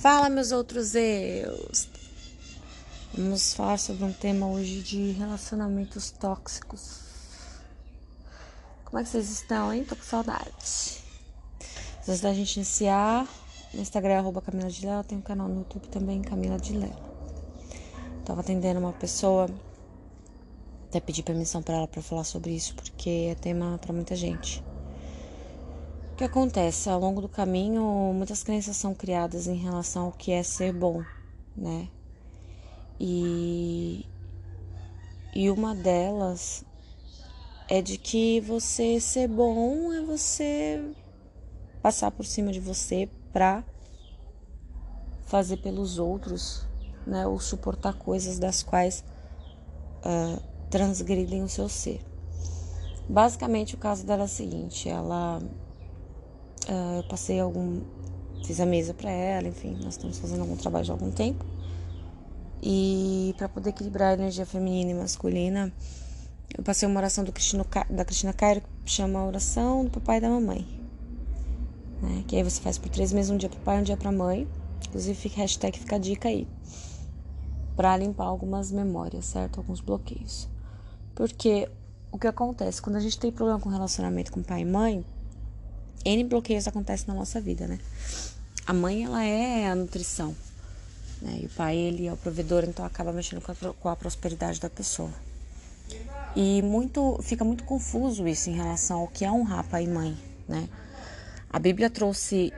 Fala, meus outros eus! Vamos falar sobre um tema hoje de relacionamentos tóxicos. Como é que vocês estão, hein? Tô com saudade. Antes da gente iniciar, no Instagram é arroba Camila de Lela, tem um canal no YouTube também, Camila de Lela. Tava atendendo uma pessoa, até pedi permissão para ela para falar sobre isso, porque é tema para muita gente que acontece? Ao longo do caminho, muitas crenças são criadas em relação ao que é ser bom, né? E, e uma delas é de que você ser bom é você passar por cima de você pra fazer pelos outros, né? Ou suportar coisas das quais uh, transgridem o seu ser. Basicamente, o caso dela é o seguinte: ela Uh, eu passei algum. Fiz a mesa para ela, enfim, nós estamos fazendo algum trabalho de algum tempo. E para poder equilibrar a energia feminina e masculina, eu passei uma oração do Cristino, da Cristina Cairo que chama oração do papai e da mamãe. Né? Que aí você faz por três meses, um dia pro pai, um dia pra mãe. Inclusive, hashtag fica a dica aí. Pra limpar algumas memórias, certo? Alguns bloqueios. Porque o que acontece? Quando a gente tem problema com relacionamento com pai e mãe, N bloqueios acontecem na nossa vida, né? A mãe, ela é a nutrição, né? E o pai, ele é o provedor, então acaba mexendo com a, com a prosperidade da pessoa. E muito, fica muito confuso isso em relação ao que é honrar pai e mãe, né? A Bíblia trouxe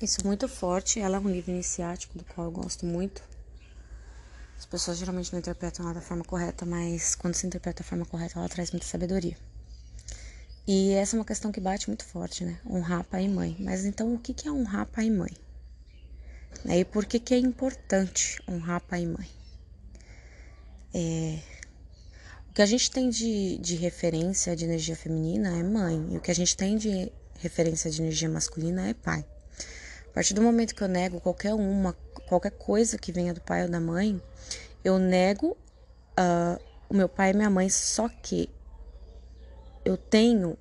isso muito forte. Ela é um livro iniciático do qual eu gosto muito. As pessoas geralmente não interpretam ela da forma correta, mas quando se interpreta da forma correta, ela traz muita sabedoria. E essa é uma questão que bate muito forte, né? Honrar pai e mãe. Mas então, o que é honrar pai e mãe? E por que, que é importante honrar pai e mãe? É... O que a gente tem de, de referência de energia feminina é mãe, e o que a gente tem de referência de energia masculina é pai. A partir do momento que eu nego qualquer uma, qualquer coisa que venha do pai ou da mãe, eu nego uh, o meu pai e minha mãe, só que eu tenho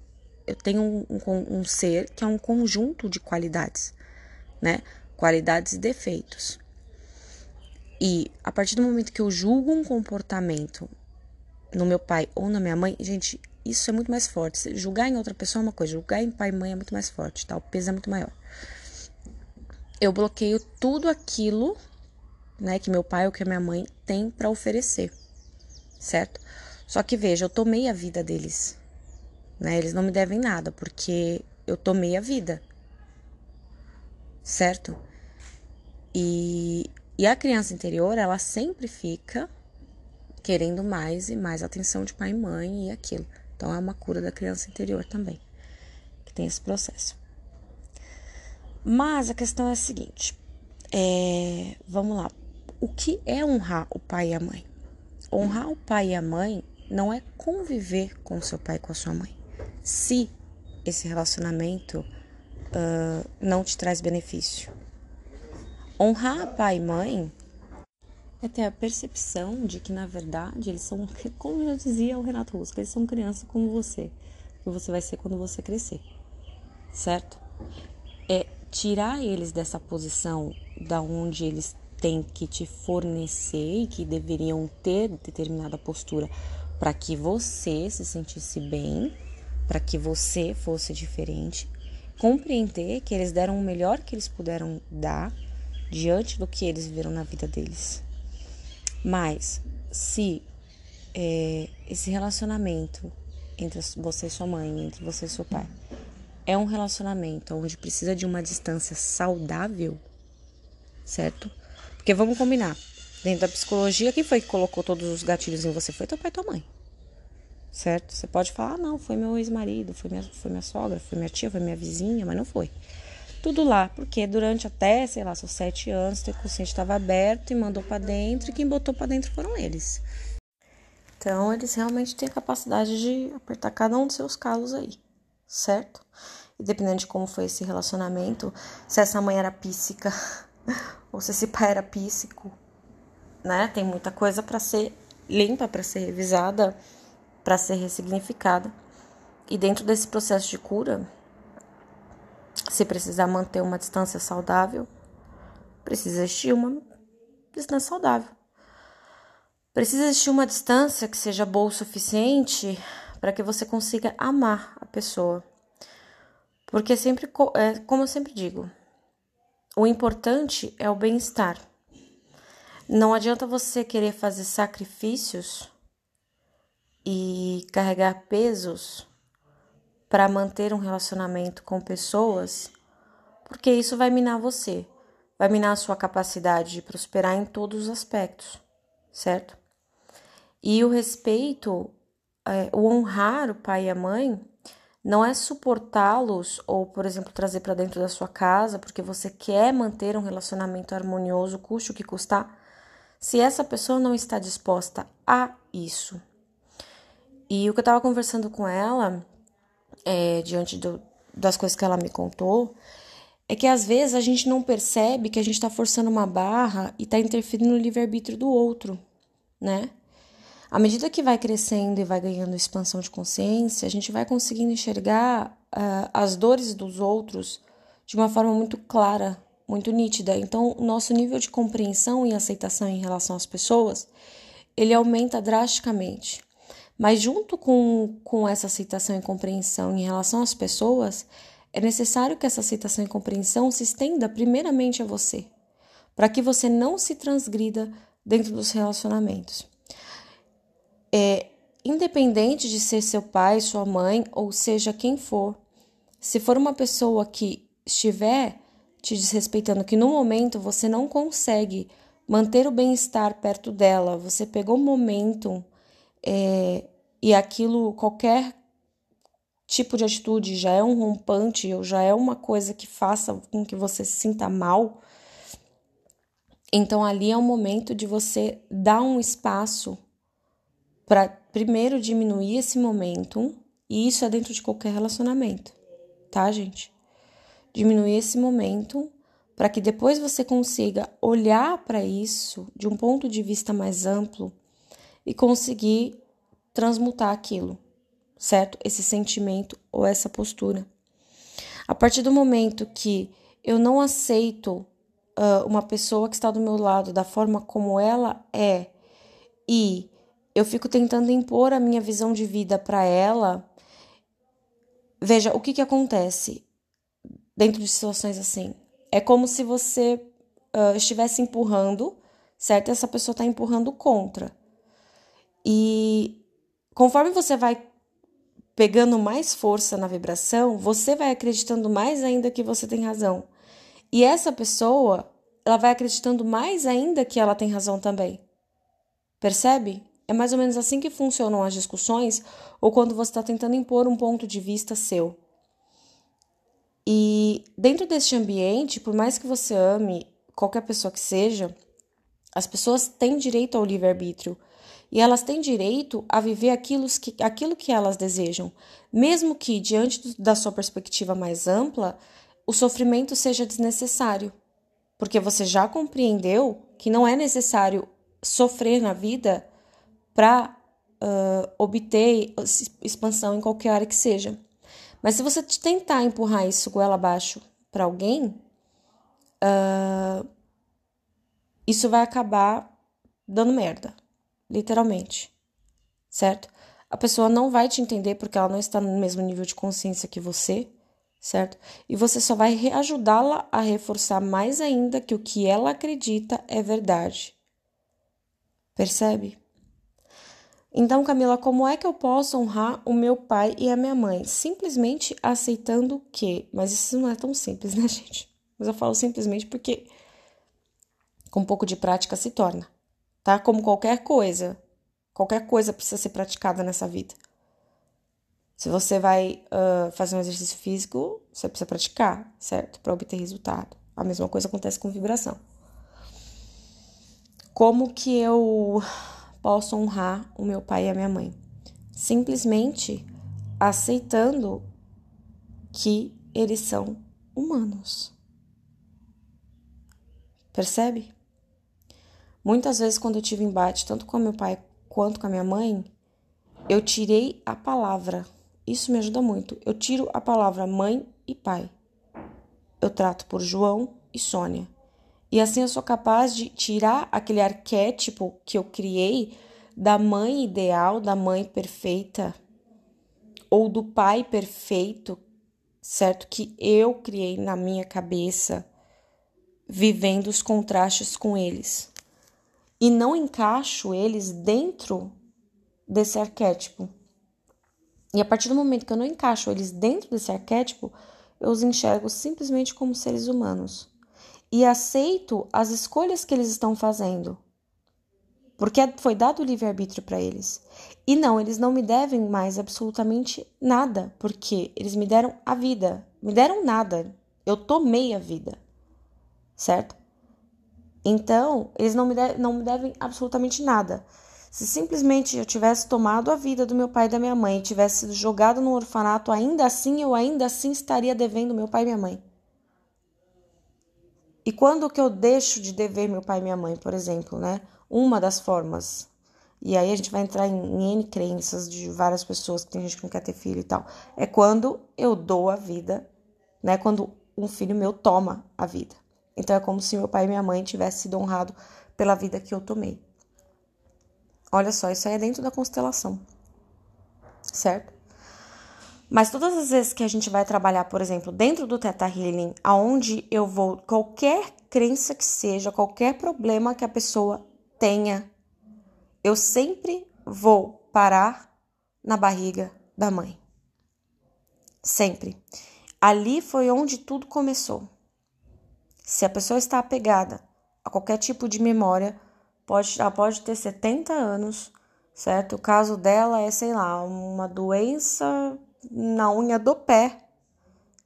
eu tenho um, um, um, ser que é um conjunto de qualidades, né? Qualidades e defeitos. E a partir do momento que eu julgo um comportamento no meu pai ou na minha mãe, gente, isso é muito mais forte. Julgar em outra pessoa é uma coisa, julgar em pai e mãe é muito mais forte, tá? O peso é muito maior. Eu bloqueio tudo aquilo, né, que meu pai ou que a minha mãe tem para oferecer, certo? Só que veja, eu tomei a vida deles, né? Eles não me devem nada, porque eu tomei a vida. Certo? E, e a criança interior, ela sempre fica querendo mais e mais atenção de pai e mãe e aquilo. Então é uma cura da criança interior também, que tem esse processo. Mas a questão é a seguinte: é, vamos lá. O que é honrar o pai e a mãe? Honrar o pai e a mãe não é conviver com seu pai e com a sua mãe se esse relacionamento uh, não te traz benefício. Honrar pai e mãe é ter a percepção de que, na verdade, eles são, como já dizia o Renato Russo, eles são crianças como você, que você vai ser quando você crescer, certo? É tirar eles dessa posição da onde eles têm que te fornecer e que deveriam ter determinada postura para que você se sentisse bem para que você fosse diferente, compreender que eles deram o melhor que eles puderam dar diante do que eles viveram na vida deles. Mas se é, esse relacionamento entre você e sua mãe, entre você e seu pai, é um relacionamento onde precisa de uma distância saudável, certo? Porque vamos combinar, dentro da psicologia, quem foi que colocou todos os gatilhos em você? Foi teu pai e tua mãe certo? Você pode falar, ah, não, foi meu ex-marido, foi minha, foi minha sogra, foi minha tia, foi minha vizinha, mas não foi. Tudo lá, porque durante até, sei lá, seus sete anos, teu consciente estava aberto e mandou para dentro, e quem botou para dentro foram eles. Então, eles realmente têm a capacidade de apertar cada um dos seus calos aí, certo? E dependendo de como foi esse relacionamento, se essa mãe era píssica ou se esse pai era píssico, né? Tem muita coisa para ser limpa, para ser revisada para ser ressignificada. E dentro desse processo de cura, se precisar manter uma distância saudável, precisa existir uma distância saudável. Precisa existir uma distância que seja boa o suficiente para que você consiga amar a pessoa. Porque sempre, é, como eu sempre digo, o importante é o bem-estar. Não adianta você querer fazer sacrifícios e carregar pesos para manter um relacionamento com pessoas, porque isso vai minar você, vai minar a sua capacidade de prosperar em todos os aspectos, certo? E o respeito, é, o honrar o pai e a mãe, não é suportá-los ou, por exemplo, trazer para dentro da sua casa porque você quer manter um relacionamento harmonioso, custe o que custar, se essa pessoa não está disposta a isso. E o que eu estava conversando com ela, é, diante do, das coisas que ela me contou, é que às vezes a gente não percebe que a gente está forçando uma barra e está interferindo no livre-arbítrio do outro, né? À medida que vai crescendo e vai ganhando expansão de consciência, a gente vai conseguindo enxergar uh, as dores dos outros de uma forma muito clara, muito nítida. Então, o nosso nível de compreensão e aceitação em relação às pessoas, ele aumenta drasticamente. Mas junto com, com essa aceitação e compreensão em relação às pessoas, é necessário que essa aceitação e compreensão se estenda primeiramente a você, para que você não se transgrida dentro dos relacionamentos. É, independente de ser seu pai, sua mãe ou seja quem for, se for uma pessoa que estiver te desrespeitando, que no momento você não consegue manter o bem-estar perto dela, você pegou um momento é, e aquilo, qualquer tipo de atitude já é um rompante ou já é uma coisa que faça com que você se sinta mal, então ali é o momento de você dar um espaço para primeiro diminuir esse momento, e isso é dentro de qualquer relacionamento, tá, gente? Diminuir esse momento para que depois você consiga olhar para isso de um ponto de vista mais amplo e conseguir transmutar aquilo, certo? Esse sentimento ou essa postura. A partir do momento que eu não aceito uh, uma pessoa que está do meu lado da forma como ela é e eu fico tentando impor a minha visão de vida para ela. Veja, o que, que acontece dentro de situações assim? É como se você uh, estivesse empurrando, certo? Essa pessoa está empurrando contra. E conforme você vai pegando mais força na vibração, você vai acreditando mais ainda que você tem razão. E essa pessoa, ela vai acreditando mais ainda que ela tem razão também. Percebe? É mais ou menos assim que funcionam as discussões ou quando você está tentando impor um ponto de vista seu. E dentro deste ambiente, por mais que você ame qualquer pessoa que seja, as pessoas têm direito ao livre-arbítrio e elas têm direito a viver aquilo que, aquilo que elas desejam, mesmo que, diante da sua perspectiva mais ampla, o sofrimento seja desnecessário, porque você já compreendeu que não é necessário sofrer na vida para uh, obter expansão em qualquer área que seja. Mas se você tentar empurrar isso goela abaixo para alguém, uh, isso vai acabar dando merda, literalmente, certo? A pessoa não vai te entender porque ela não está no mesmo nível de consciência que você, certo? E você só vai ajudá-la a reforçar mais ainda que o que ela acredita é verdade. Percebe? Então, Camila, como é que eu posso honrar o meu pai e a minha mãe? Simplesmente aceitando que. Mas isso não é tão simples, né, gente? Mas eu falo simplesmente porque com um pouco de prática se torna, tá? Como qualquer coisa. Qualquer coisa precisa ser praticada nessa vida. Se você vai uh, fazer um exercício físico, você precisa praticar, certo? Para obter resultado. A mesma coisa acontece com vibração. Como que eu posso honrar o meu pai e a minha mãe. Simplesmente aceitando que eles são humanos. Percebe? Muitas vezes, quando eu tive embate, tanto com meu pai quanto com a minha mãe, eu tirei a palavra. Isso me ajuda muito. Eu tiro a palavra mãe e pai. Eu trato por João e Sônia. E assim eu sou capaz de tirar aquele arquétipo que eu criei da mãe ideal, da mãe perfeita, ou do pai perfeito, certo? Que eu criei na minha cabeça, vivendo os contrastes com eles. E não encaixo eles dentro desse arquétipo. E a partir do momento que eu não encaixo eles dentro desse arquétipo, eu os enxergo simplesmente como seres humanos e aceito as escolhas que eles estão fazendo. Porque foi dado o livre-arbítrio para eles. E não, eles não me devem mais absolutamente nada, porque eles me deram a vida. Me deram nada. Eu tomei a vida. Certo? Então, eles não me, não me devem absolutamente nada. Se simplesmente eu tivesse tomado a vida do meu pai e da minha mãe e tivesse sido jogado no orfanato, ainda assim eu ainda assim estaria devendo meu pai e minha mãe. E quando que eu deixo de dever meu pai e minha mãe, por exemplo, né? Uma das formas. E aí a gente vai entrar em, em N crenças de várias pessoas, que tem gente que não quer ter filho e tal. É quando eu dou a vida, né? Quando um filho meu toma a vida. Então é como se meu pai e minha mãe tivessem sido honrados pela vida que eu tomei. Olha só, isso aí é dentro da constelação, certo? Mas todas as vezes que a gente vai trabalhar, por exemplo, dentro do Theta Healing, aonde eu vou, qualquer crença que seja, qualquer problema que a pessoa tenha, eu sempre vou parar na barriga da mãe. Sempre. Ali foi onde tudo começou. Se a pessoa está apegada a qualquer tipo de memória, pode, ela pode ter 70 anos, certo? O caso dela é, sei lá, uma doença na unha do pé,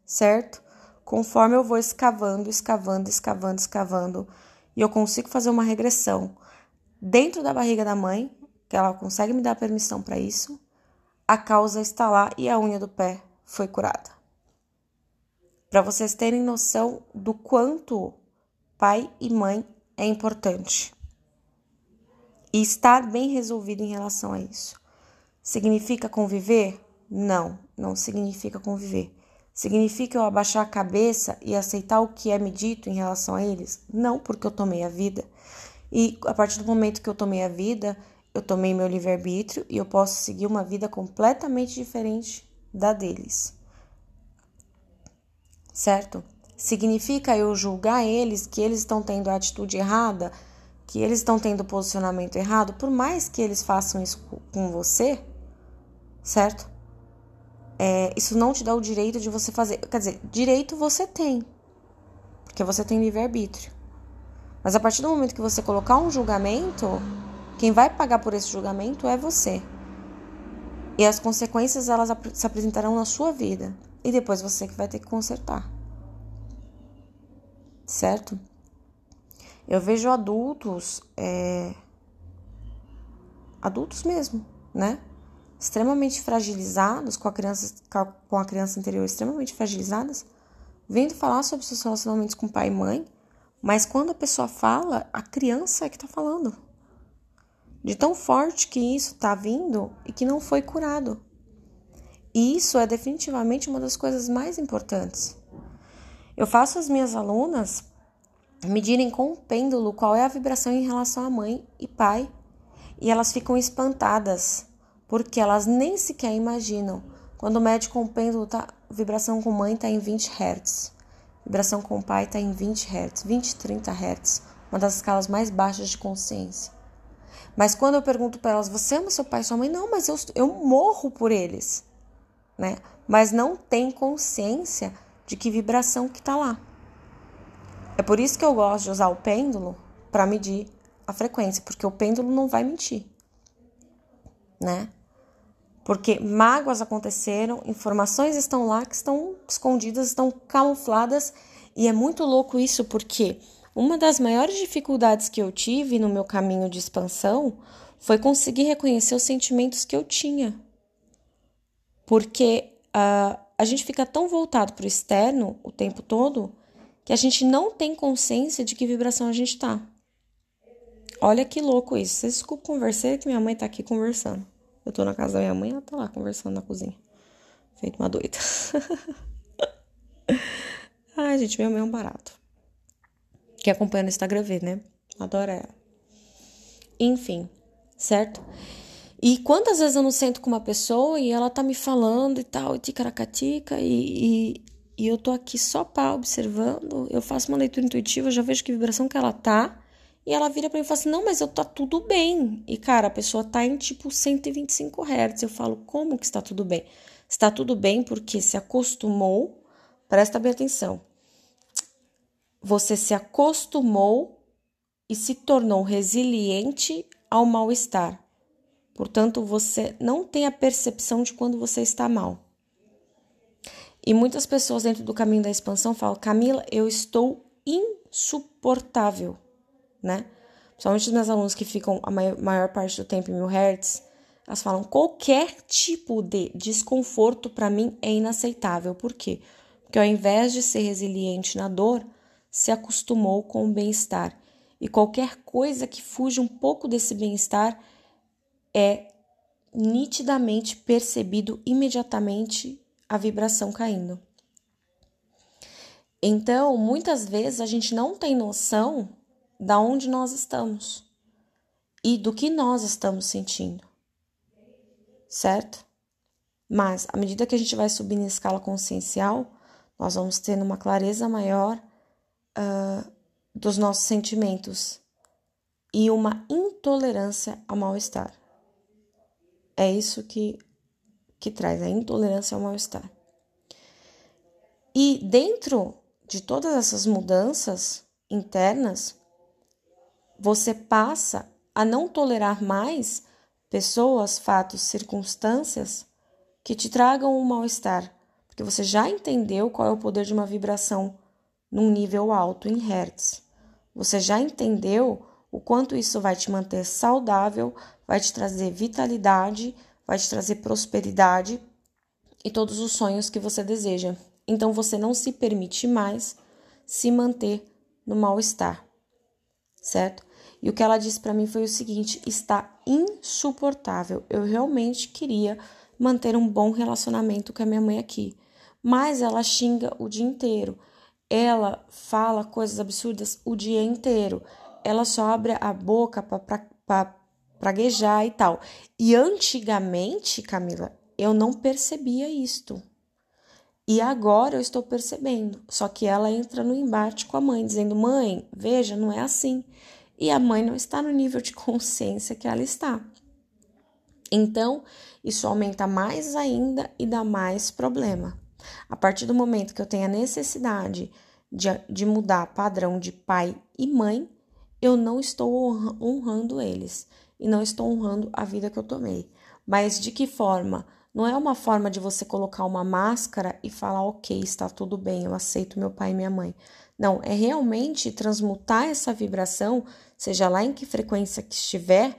certo? Conforme eu vou escavando, escavando, escavando, escavando, e eu consigo fazer uma regressão dentro da barriga da mãe, que ela consegue me dar permissão para isso, a causa está lá e a unha do pé foi curada. Para vocês terem noção do quanto pai e mãe é importante e estar bem resolvido em relação a isso. Significa conviver? Não, não significa conviver. Significa eu abaixar a cabeça e aceitar o que é me dito em relação a eles? Não, porque eu tomei a vida. E a partir do momento que eu tomei a vida, eu tomei meu livre-arbítrio e eu posso seguir uma vida completamente diferente da deles. Certo? Significa eu julgar eles que eles estão tendo a atitude errada que eles estão tendo posicionamento errado, por mais que eles façam isso com você, certo? É, isso não te dá o direito de você fazer. Quer dizer, direito você tem, porque você tem livre-arbítrio. Mas a partir do momento que você colocar um julgamento, quem vai pagar por esse julgamento é você. E as consequências elas se apresentarão na sua vida. E depois você que vai ter que consertar. Certo? Eu vejo adultos, é, adultos mesmo, né? Extremamente fragilizados, com a criança, com a criança interior extremamente fragilizadas, vendo falar sobre seus relacionamentos com pai e mãe, mas quando a pessoa fala, a criança é que tá falando. De tão forte que isso tá vindo e que não foi curado. E isso é definitivamente uma das coisas mais importantes. Eu faço as minhas alunas medirem com o pêndulo qual é a vibração em relação à mãe e pai, e elas ficam espantadas, porque elas nem sequer imaginam. Quando mede com o pêndulo, tá, vibração com mãe está em 20 Hz, vibração com pai está em 20 Hz, 20, 30 Hz, uma das escalas mais baixas de consciência. Mas quando eu pergunto para elas, você ama seu pai e sua mãe? Não, mas eu, eu morro por eles, né? Mas não tem consciência de que vibração que está lá. É por isso que eu gosto de usar o pêndulo para medir a frequência, porque o pêndulo não vai mentir, né? Porque mágoas aconteceram, informações estão lá que estão escondidas, estão camufladas, e é muito louco isso porque uma das maiores dificuldades que eu tive no meu caminho de expansão foi conseguir reconhecer os sentimentos que eu tinha. Porque uh, a gente fica tão voltado para o externo o tempo todo que a gente não tem consciência de que vibração a gente tá. Olha que louco isso. Vocês desculpa conversar que minha mãe tá aqui conversando. Eu tô na casa da minha mãe, ela tá lá conversando na cozinha. Feito uma doida. Ai, gente, minha mãe é um barato. que acompanha no Instagram vê, né? Adoro ela. Enfim, certo? E quantas vezes eu não sento com uma pessoa e ela tá me falando e tal, e ticaracatica, e, e, e eu tô aqui só para observando, eu faço uma leitura intuitiva, já vejo que vibração que ela tá, e ela vira para mim e fala assim: "Não, mas eu tá tudo bem". E cara, a pessoa tá em tipo 125 Hz. Eu falo: "Como que está tudo bem?". Está tudo bem porque se acostumou, presta bem atenção. Você se acostumou e se tornou resiliente ao mal-estar. Portanto, você não tem a percepção de quando você está mal. E muitas pessoas dentro do caminho da expansão falam: Camila, eu estou insuportável, né? Principalmente os meus alunos que ficam a maior parte do tempo em mil hertz, elas falam: qualquer tipo de desconforto para mim é inaceitável. Por quê? Porque ao invés de ser resiliente na dor, se acostumou com o bem-estar. E qualquer coisa que fuja um pouco desse bem-estar é nitidamente percebido imediatamente a vibração caindo. Então, muitas vezes a gente não tem noção da onde nós estamos e do que nós estamos sentindo, certo? Mas à medida que a gente vai subir na escala consciencial, nós vamos tendo uma clareza maior uh, dos nossos sentimentos e uma intolerância ao mal-estar. É isso que que traz a intolerância ao mal-estar. E dentro de todas essas mudanças internas, você passa a não tolerar mais pessoas, fatos, circunstâncias que te tragam um mal-estar, porque você já entendeu qual é o poder de uma vibração num nível alto em hertz. Você já entendeu o quanto isso vai te manter saudável, vai te trazer vitalidade, vai te trazer prosperidade e todos os sonhos que você deseja. Então você não se permite mais se manter no mal-estar, certo? E o que ela disse para mim foi o seguinte: está insuportável. Eu realmente queria manter um bom relacionamento com a minha mãe aqui, mas ela xinga o dia inteiro. Ela fala coisas absurdas o dia inteiro. Ela só abre a boca para praguejar e tal. E antigamente, Camila, eu não percebia isto. E agora eu estou percebendo. Só que ela entra no embate com a mãe, dizendo: mãe, veja, não é assim. E a mãe não está no nível de consciência que ela está. Então, isso aumenta mais ainda e dá mais problema. A partir do momento que eu tenho a necessidade de, de mudar padrão de pai e mãe, eu não estou honrando eles e não estou honrando a vida que eu tomei. Mas de que forma? Não é uma forma de você colocar uma máscara e falar, ok, está tudo bem, eu aceito meu pai e minha mãe. Não, é realmente transmutar essa vibração, seja lá em que frequência que estiver,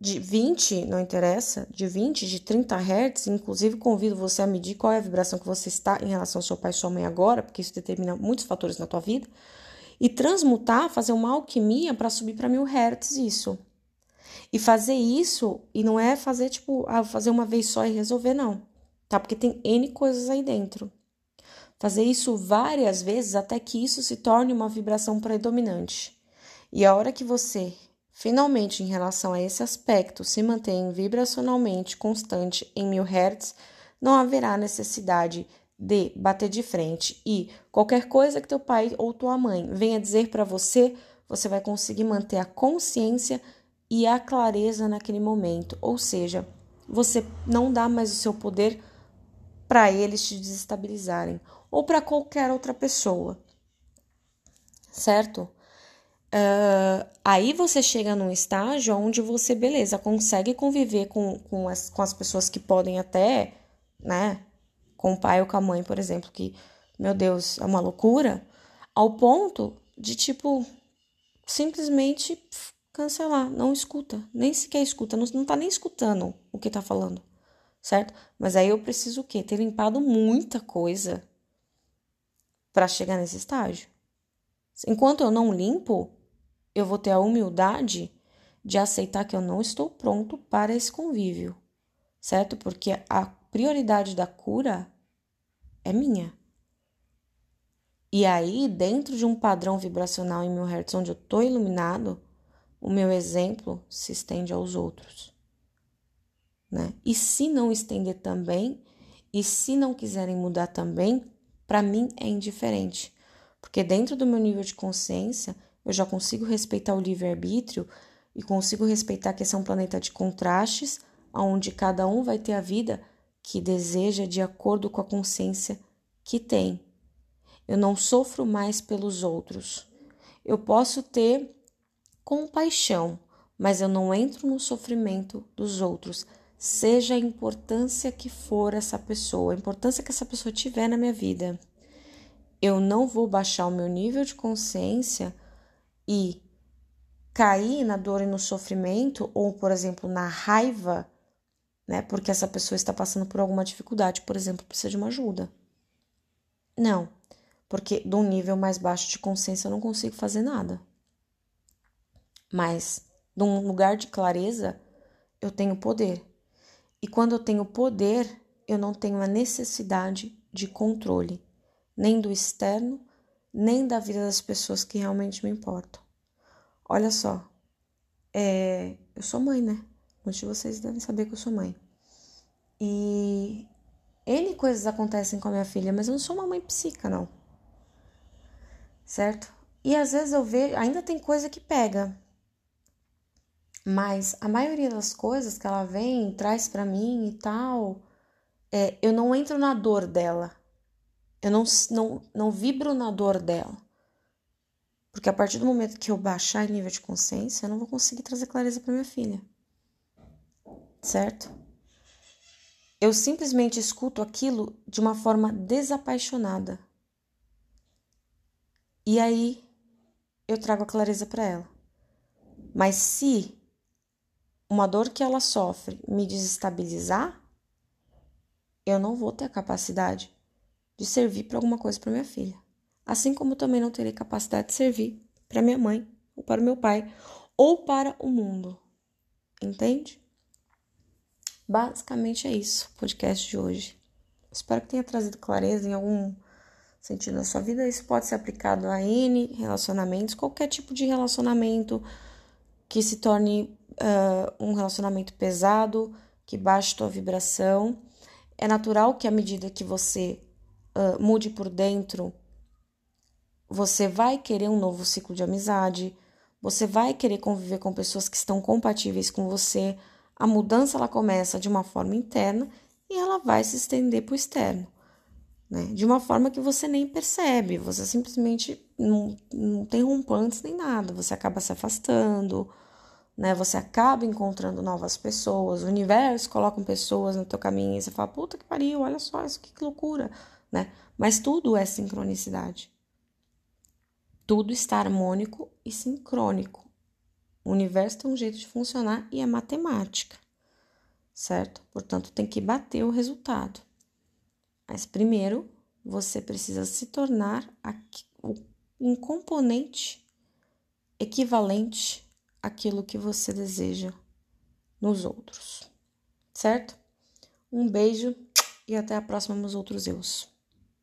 de 20, não interessa, de 20, de 30 Hz, inclusive convido você a medir qual é a vibração que você está em relação ao seu pai e sua mãe agora, porque isso determina muitos fatores na tua vida, e transmutar, fazer uma alquimia para subir para mil Hz isso. E fazer isso, e não é fazer tipo, ah, fazer uma vez só e resolver, não, tá? Porque tem N coisas aí dentro. Fazer isso várias vezes até que isso se torne uma vibração predominante. E a hora que você Finalmente, em relação a esse aspecto, se mantém vibracionalmente constante em mil hertz, não haverá necessidade de bater de frente e qualquer coisa que teu pai ou tua mãe venha dizer para você, você vai conseguir manter a consciência e a clareza naquele momento. Ou seja, você não dá mais o seu poder para eles te desestabilizarem ou para qualquer outra pessoa, certo? Uh, aí você chega num estágio onde você, beleza, consegue conviver com, com, as, com as pessoas que podem até, né, com o pai ou com a mãe, por exemplo, que, meu Deus, é uma loucura, ao ponto de, tipo, simplesmente cancelar, não escuta, nem sequer escuta, não, não tá nem escutando o que tá falando, certo? Mas aí eu preciso o quê? Ter limpado muita coisa para chegar nesse estágio. Enquanto eu não limpo, eu vou ter a humildade de aceitar que eu não estou pronto para esse convívio, certo? Porque a prioridade da cura é minha. E aí, dentro de um padrão vibracional em mil hertz onde eu estou iluminado, o meu exemplo se estende aos outros. Né? E se não estender também, e se não quiserem mudar também, para mim é indiferente. Porque dentro do meu nível de consciência, eu já consigo respeitar o livre-arbítrio e consigo respeitar que esse é um planeta de contrastes, onde cada um vai ter a vida que deseja de acordo com a consciência que tem. Eu não sofro mais pelos outros. Eu posso ter compaixão, mas eu não entro no sofrimento dos outros, seja a importância que for essa pessoa, a importância que essa pessoa tiver na minha vida. Eu não vou baixar o meu nível de consciência e cair na dor e no sofrimento, ou, por exemplo, na raiva, né? Porque essa pessoa está passando por alguma dificuldade, por exemplo, precisa de uma ajuda. Não, porque de um nível mais baixo de consciência eu não consigo fazer nada. Mas de um lugar de clareza eu tenho poder. E quando eu tenho poder, eu não tenho a necessidade de controle, nem do externo, nem da vida das pessoas que realmente me importam. Olha só, é, eu sou mãe, né? Muitos de vocês devem saber que eu sou mãe. E N coisas acontecem com a minha filha, mas eu não sou uma mãe psica, não. Certo? E às vezes eu vejo, ainda tem coisa que pega. Mas a maioria das coisas que ela vem, traz para mim e tal, é, eu não entro na dor dela. Eu não, não, não vibro na dor dela. Porque a partir do momento que eu baixar em nível de consciência, eu não vou conseguir trazer clareza para minha filha. Certo? Eu simplesmente escuto aquilo de uma forma desapaixonada. E aí eu trago a clareza para ela. Mas se uma dor que ela sofre me desestabilizar, eu não vou ter a capacidade de servir para alguma coisa para minha filha. Assim como também não terei capacidade de servir para minha mãe, ou para o meu pai, ou para o mundo. Entende? Basicamente é isso, o podcast de hoje. Espero que tenha trazido clareza em algum sentido na sua vida. Isso pode ser aplicado a N relacionamentos, qualquer tipo de relacionamento que se torne uh, um relacionamento pesado, que baixe tua vibração. É natural que à medida que você uh, mude por dentro, você vai querer um novo ciclo de amizade, você vai querer conviver com pessoas que estão compatíveis com você a mudança ela começa de uma forma interna e ela vai se estender para o externo, né? De uma forma que você nem percebe, você simplesmente não, não tem rompantes nem nada, você acaba se afastando, né? Você acaba encontrando novas pessoas, o universo coloca pessoas no teu caminho e você fala, puta que pariu, olha só isso, que loucura, né? Mas tudo é sincronicidade. Tudo está harmônico e sincrônico. O universo tem um jeito de funcionar e é matemática, certo? Portanto, tem que bater o resultado. Mas primeiro, você precisa se tornar um componente equivalente àquilo que você deseja nos outros, certo? Um beijo e até a próxima, meus outros eus.